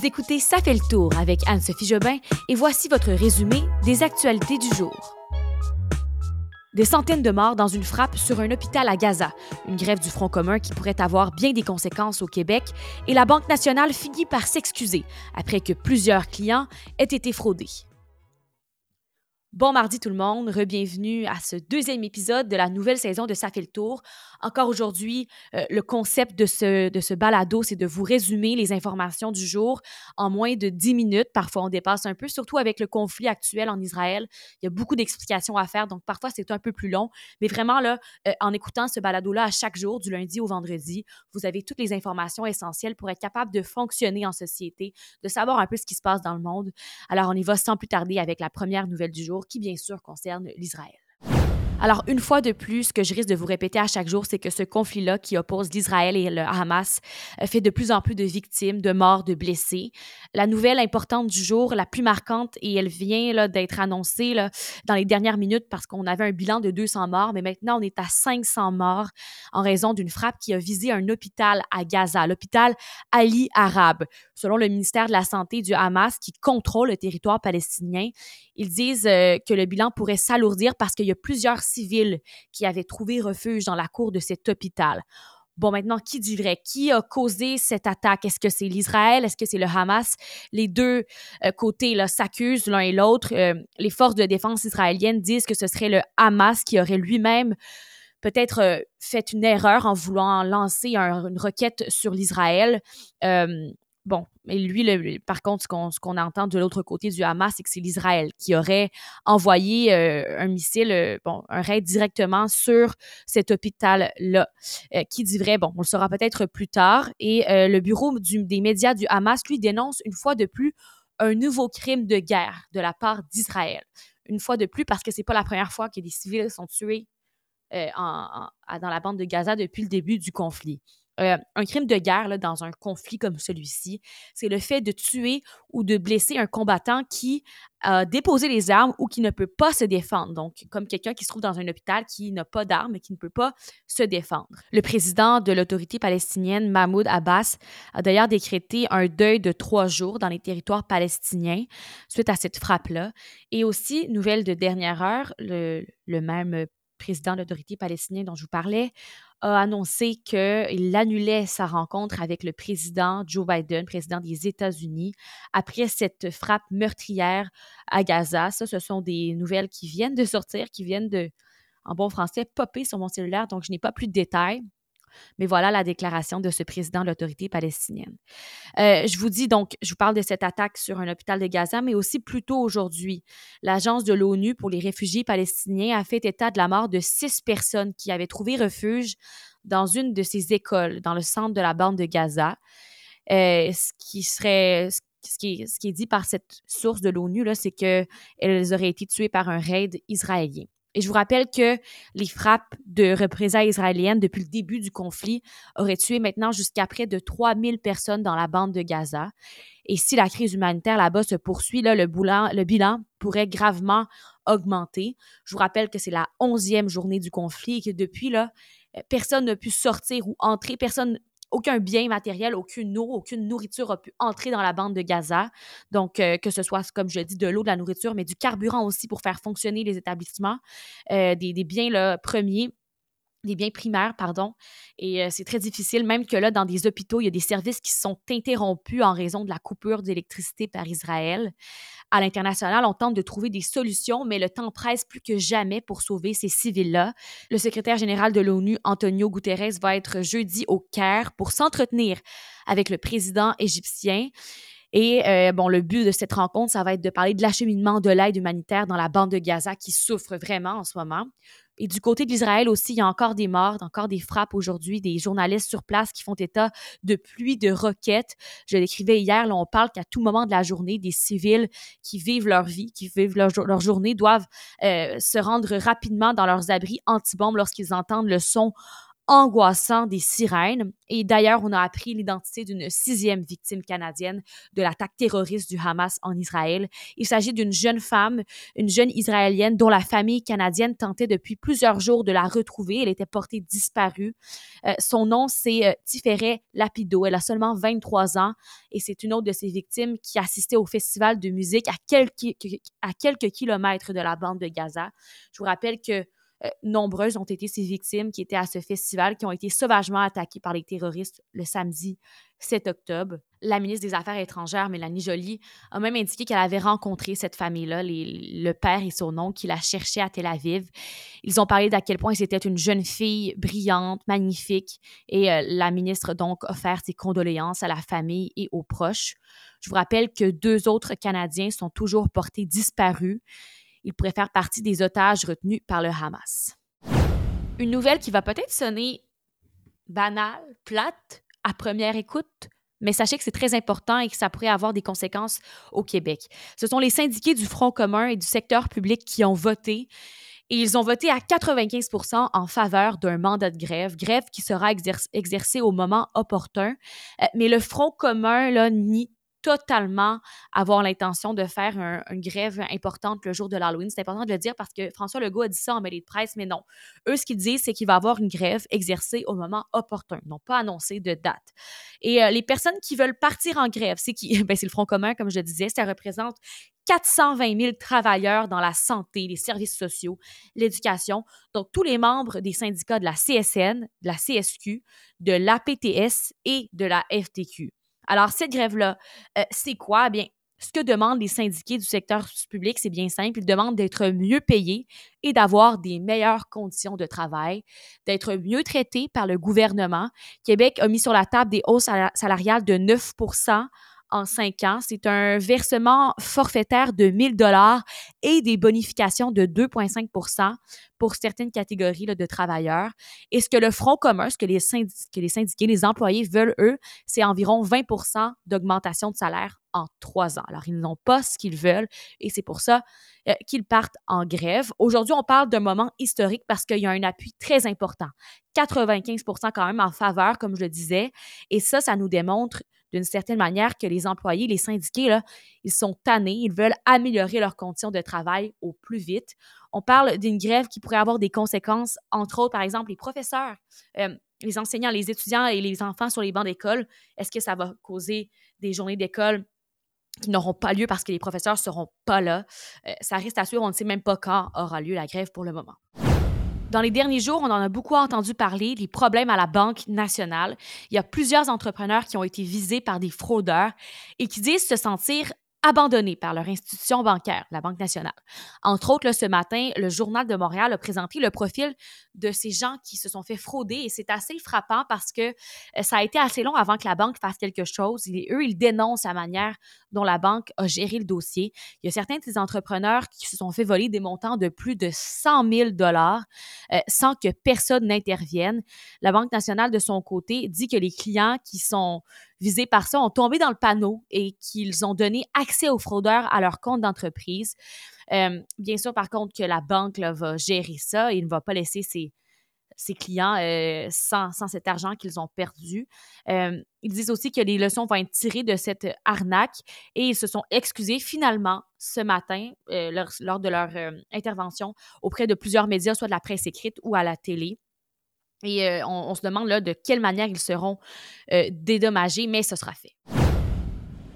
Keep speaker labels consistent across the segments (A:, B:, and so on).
A: Vous écoutez Ça fait le tour avec Anne-Sophie Jobin et voici votre résumé des actualités du jour. Des centaines de morts dans une frappe sur un hôpital à Gaza, une grève du Front commun qui pourrait avoir bien des conséquences au Québec, et la Banque nationale finit par s'excuser après que plusieurs clients aient été fraudés. Bon mardi tout le monde, re-bienvenue à ce deuxième épisode de la nouvelle saison de Ça fait le tour. Encore aujourd'hui, euh, le concept de ce, de ce balado, c'est de vous résumer les informations du jour en moins de 10 minutes. Parfois, on dépasse un peu, surtout avec le conflit actuel en Israël. Il y a beaucoup d'explications à faire, donc parfois c'est un peu plus long. Mais vraiment, là, euh, en écoutant ce balado-là à chaque jour, du lundi au vendredi, vous avez toutes les informations essentielles pour être capable de fonctionner en société, de savoir un peu ce qui se passe dans le monde. Alors, on y va sans plus tarder avec la première nouvelle du jour qui bien sûr concerne l'Israël. Alors, une fois de plus, ce que je risque de vous répéter à chaque jour, c'est que ce conflit-là qui oppose l'Israël et le Hamas euh, fait de plus en plus de victimes, de morts, de blessés. La nouvelle importante du jour, la plus marquante, et elle vient d'être annoncée dans les dernières minutes parce qu'on avait un bilan de 200 morts, mais maintenant on est à 500 morts en raison d'une frappe qui a visé un hôpital à Gaza, l'hôpital Ali Arabe. Selon le ministère de la Santé du Hamas qui contrôle le territoire palestinien, ils disent euh, que le bilan pourrait s'alourdir parce qu'il y a plusieurs civils qui avaient trouvé refuge dans la cour de cet hôpital. Bon, maintenant, qui dit vrai? Qui a causé cette attaque? Est-ce que c'est l'Israël? Est-ce que c'est le Hamas? Les deux euh, côtés s'accusent l'un et l'autre. Euh, les forces de défense israéliennes disent que ce serait le Hamas qui aurait lui-même peut-être euh, fait une erreur en voulant lancer une requête sur l'Israël. Bon, mais lui, par contre, ce qu'on entend de l'autre côté du Hamas, c'est que c'est l'Israël qui aurait envoyé euh, un missile, euh, bon, un raid directement sur cet hôpital-là. Euh, qui dit vrai? Bon, on le saura peut-être plus tard. Et le bureau des médias du Hamas, lui, dénonce une fois de plus un nouveau crime de guerre de la part d'Israël. Une fois de plus, parce que c'est pas la première fois que des civils sont tués dans la bande de Gaza depuis le début du conflit. Euh, un crime de guerre dans un conflit comme celui-ci, c'est le fait de tuer ou de blesser un combattant qui a déposé les armes ou qui ne peut pas se défendre. Donc, comme quelqu'un qui se trouve dans un hôpital qui n'a pas d'armes et qui ne peut pas se défendre. Le président de l'autorité palestinienne, Mahmoud Abbas, a d'ailleurs décrété un deuil de trois jours dans les territoires palestiniens suite à cette frappe-là. Et aussi, nouvelle de dernière heure, le, le même président de l'autorité palestinienne dont je vous parlais, a annoncé qu'il annulait sa rencontre avec le président Joe Biden, président des États-Unis, après cette frappe meurtrière à Gaza. Ça, ce sont des nouvelles qui viennent de sortir, qui viennent de, en bon français, popper sur mon cellulaire, donc je n'ai pas plus de détails. Mais voilà la déclaration de ce président de l'autorité palestinienne. Euh, je vous dis donc, je vous parle de cette attaque sur un hôpital de Gaza, mais aussi plus tôt aujourd'hui, l'Agence de l'ONU pour les réfugiés palestiniens a fait état de la mort de six personnes qui avaient trouvé refuge dans une de ces écoles, dans le centre de la bande de Gaza. Euh, ce qui serait, ce qui, est, ce qui est dit par cette source de l'ONU, c'est qu'elles auraient été tuées par un raid israélien. Et je vous rappelle que les frappes de représailles israéliennes depuis le début du conflit auraient tué maintenant jusqu'à près de 3000 personnes dans la bande de Gaza. Et si la crise humanitaire là-bas se poursuit, le, bilan, pourrait gravement augmenter. Je vous rappelle que c'est la onzième journée du conflit et que depuis, là, personne n'a pu sortir ou entrer, personne aucun bien matériel, aucune eau, aucune nourriture a pu entrer dans la bande de Gaza. Donc, euh, que ce soit, comme je dis, de l'eau, de la nourriture, mais du carburant aussi pour faire fonctionner les établissements, euh, des, biens là, premiers des biens primaires, pardon. Et euh, c'est très difficile, même que là, dans des hôpitaux, il y a des services qui sont interrompus en raison de la coupure d'électricité par Israël. À l'international, on tente de trouver des solutions, mais le temps presse plus que jamais pour sauver ces civils-là. Le secrétaire général de l'ONU, Antonio Guterres, va être jeudi au Caire pour s'entretenir avec le président égyptien. Et euh, bon, le but de cette rencontre, ça va être de parler de l'acheminement de l'aide humanitaire dans la bande de Gaza qui souffre vraiment en ce moment. Et du côté de l'Israël aussi, il y a encore des morts, encore des frappes aujourd'hui, des journalistes sur place qui font état de pluie de roquettes. Je l'écrivais hier, là, on parle qu'à tout moment de la journée, des civils qui vivent leur vie, qui vivent leur, journée, doivent euh, se rendre rapidement dans leurs abris anti-bombes lorsqu'ils entendent le son angoissant des sirènes. Et d'ailleurs, on a appris l'identité d'une sixième victime canadienne de l'attaque terroriste du Hamas en Israël. Il s'agit d'une jeune femme, une jeune israélienne dont la famille canadienne tentait depuis plusieurs jours de la retrouver. Elle était portée disparue. Euh, son nom, c'est euh, Tiferet Lapido. Elle a seulement 23 ans et c'est une autre de ces victimes qui assistait au festival de musique à quelques, à quelques kilomètres de la bande de Gaza. Je vous rappelle que euh, nombreuses ont été ces victimes qui étaient à ce festival, qui ont été sauvagement attaquées par les terroristes le samedi 7 octobre. La ministre des Affaires étrangères, Mélanie Joly, a même indiqué qu'elle avait rencontré cette famille-là, le père et son oncle, qui la cherchaient à Tel Aviv. Ils ont parlé d'à quel point c'était une jeune fille brillante, magnifique, et euh, la ministre donc offert ses condoléances à la famille et aux proches. Je vous rappelle que deux autres Canadiens sont toujours portés disparus. Ils pourraient faire partie des otages retenus par le Hamas. Une nouvelle qui va peut-être sonner banale, plate à première écoute, mais sachez que c'est très important et que ça pourrait avoir des conséquences au Québec. Ce sont les syndiqués du Front commun et du secteur public qui ont voté et ils ont voté à 95% en faveur d'un mandat de grève, grève qui sera exercée au moment opportun. Euh, mais le Front commun là, nie totalement avoir l'intention de faire une grève importante le jour de l'Halloween. C'est important de le dire parce que François Legault a dit ça en mêlée de presse, mais non. Eux, ce qu'ils disent, c'est qu'il va avoir une grève exercée au moment opportun. Ils n'ont pas annoncé de date. Et euh, les personnes qui veulent partir en grève, c'est qui? Ben, c'est le Front commun, comme je disais. Ça représente 420 000 travailleurs dans la santé, les services sociaux, l'éducation. Donc, tous les membres des syndicats de la CSN, de la CSQ, de l'APTS et de la FTQ. Alors, cette grève-là, euh, c'est quoi? Bien, ce que demandent les syndiqués du secteur public, c'est bien simple. Ils demandent d'être mieux payés et d'avoir des meilleures conditions de travail, d'être mieux traités par le gouvernement. Québec a mis sur la table des hausses salariales de 9 en cinq ans. C'est un versement forfaitaire de 1000 dollars et des bonifications de 2,5% pour certaines catégories de travailleurs. Et ce que le Front commun, ce que les, les syndiqués, les employés veulent, eux, c'est environ 20% d'augmentation de salaire en trois ans. Alors, ils n'ont pas ce qu'ils veulent et c'est pour ça euh, qu'ils partent en grève. Aujourd'hui, on parle d'un moment historique parce qu'il y a un appui très important. 95% quand même en faveur, comme je le disais. Et ça, ça nous démontre d'une certaine manière que les employés, les syndiqués, là, ils sont tannés, ils veulent améliorer leurs conditions de travail au plus vite. On parle d'une grève qui pourrait avoir des conséquences, entre autres, par exemple, les professeurs, euh, les enseignants, les étudiants et les enfants sur les bancs d'école. Est-ce que ça va causer des journées d'école qui n'auront pas lieu parce que les professeurs ne seront pas là? Euh, ça reste à suivre, on ne sait même pas quand aura lieu la grève pour le moment. Dans les derniers jours, on en a beaucoup entendu parler, les problèmes à la Banque nationale. Il y a plusieurs entrepreneurs qui ont été visés par des fraudeurs et qui disent se sentir abandonnés par leur institution bancaire, la Banque nationale. Entre autres, ce matin, le Journal de Montréal a présenté le profil de ces gens qui se sont fait frauder et c'est assez frappant parce que euh, ça a été assez long avant que la banque fasse quelque chose. Et eux, ils dénoncent la manière dont la banque a géré le dossier. Il y a certains de ces entrepreneurs qui se sont fait voler des montants de plus de 100 000 dollars euh, sans que personne n'intervienne. La Banque nationale, de son côté, dit que les clients qui sont visés par ça ont tombé dans le panneau et qu'ils ont donné accès aux fraudeurs à leur compte d'entreprise. Euh, bien sûr, par contre, que la banque va gérer ça et ne va pas laisser ses, clients euh, sans, cet argent qu'ils ont perdu. Euh, ils disent aussi que les leçons vont être tirées de cette arnaque et ils se sont excusés finalement ce matin lors, de leur intervention auprès de plusieurs médias, soit de la presse écrite ou à la télé. Et euh, on, se demande là de quelle manière ils seront euh, dédommagés, mais ce sera fait.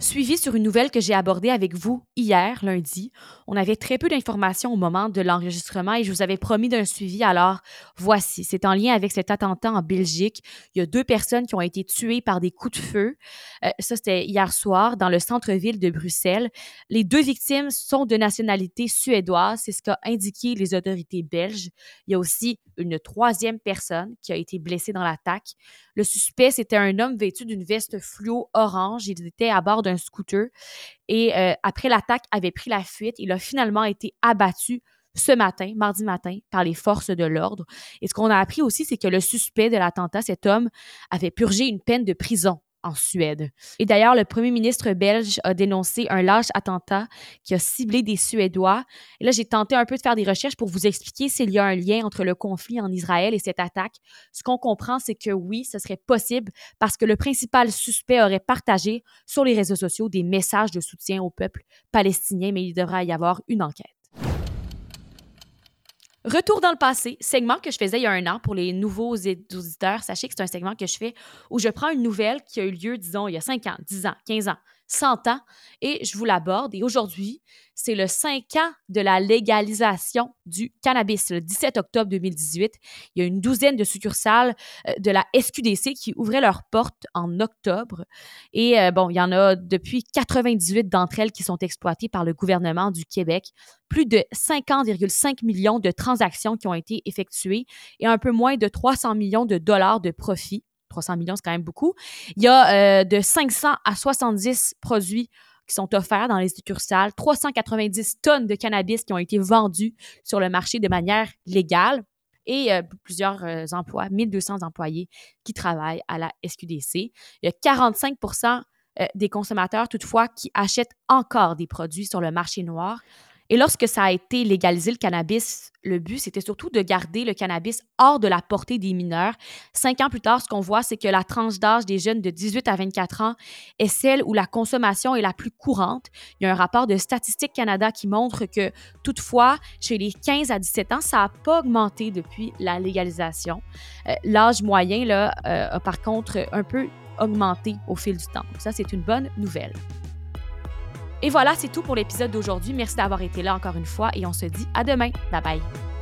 A: Suivi sur une nouvelle que j'ai abordée avec vous hier, lundi. On avait très peu d'informations au moment de l'enregistrement et je vous avais promis d'un suivi. Alors, voici. C'est en lien avec cet attentat en Belgique. Il y a deux personnes qui ont été tuées par des coups de feu. Euh, ça, c'était hier soir dans le centre-ville de Bruxelles. Les deux victimes sont de nationalité suédoise. C'est ce qu'a indiqué les autorités belges. Il y a aussi une troisième personne qui a été blessée dans l'attaque. Le suspect, c'était un homme vêtu d'une veste fluo orange. Il était à bord d'un scooter et euh, après l'attaque avait pris la fuite. Il a finalement été abattu ce matin, mardi matin, par les forces de l'ordre. Et ce qu'on a appris aussi, c'est que le suspect de l'attentat, cet homme, avait purgé une peine de prison en Suède. Et d'ailleurs, le premier ministre belge a dénoncé un lâche attentat qui a ciblé des Suédois. Et là, j'ai tenté un peu de faire des recherches pour vous expliquer s'il y a un lien entre le conflit en Israël et cette attaque. Ce qu'on comprend, c'est que oui, ce serait possible parce que le principal suspect aurait partagé sur les réseaux sociaux des messages de soutien au peuple palestinien, mais il devra y avoir une enquête. Retour dans le passé, segment que je faisais il y a un an pour les nouveaux auditeurs. Sachez que c'est un segment que je fais où je prends une nouvelle qui a eu lieu, disons, il y a 5 ans, 10 ans, 15 ans, 100 ans, et je vous l'aborde. Et aujourd'hui, c'est le 5 ans de la légalisation du cannabis, le 17 octobre 2018. Il y a une douzaine de succursales euh, de la SQDC qui ouvraient leurs portes en octobre. Et euh, bon, il y en a depuis 98 d'entre elles qui sont exploitées par le gouvernement du Québec. Plus de 50,5 millions de transactions qui ont été effectuées et un peu moins de 300 millions de dollars de profit. 300 millions, c'est quand même beaucoup. Il y a euh, de 500 à 70 produits qui sont offerts dans les succursales, 390 tonnes de cannabis qui ont été vendues sur le marché de manière légale et euh, plusieurs euh, emplois, 1200 employés qui travaillent à la SQDC. Il y a 45% euh, des consommateurs, toutefois, qui achètent encore des produits sur le marché noir. Et lorsque ça a été légalisé, le cannabis, le but, c'était surtout de garder le cannabis hors de la portée des mineurs. Cinq ans plus tard, ce qu'on voit, c'est que la tranche d'âge des jeunes de 18 à 24 ans est celle où la consommation est la plus courante. Il y a un rapport de Statistique Canada qui montre que, toutefois, chez les 15 à 17 ans, ça n'a pas augmenté depuis la légalisation. Euh, l'âge moyen, là, euh, a par contre un peu augmenté au fil du temps. ça, c'est une bonne nouvelle. Et voilà, c'est tout pour l'épisode d'aujourd'hui. Merci d'avoir été là encore une fois et on se dit à demain. Bye bye.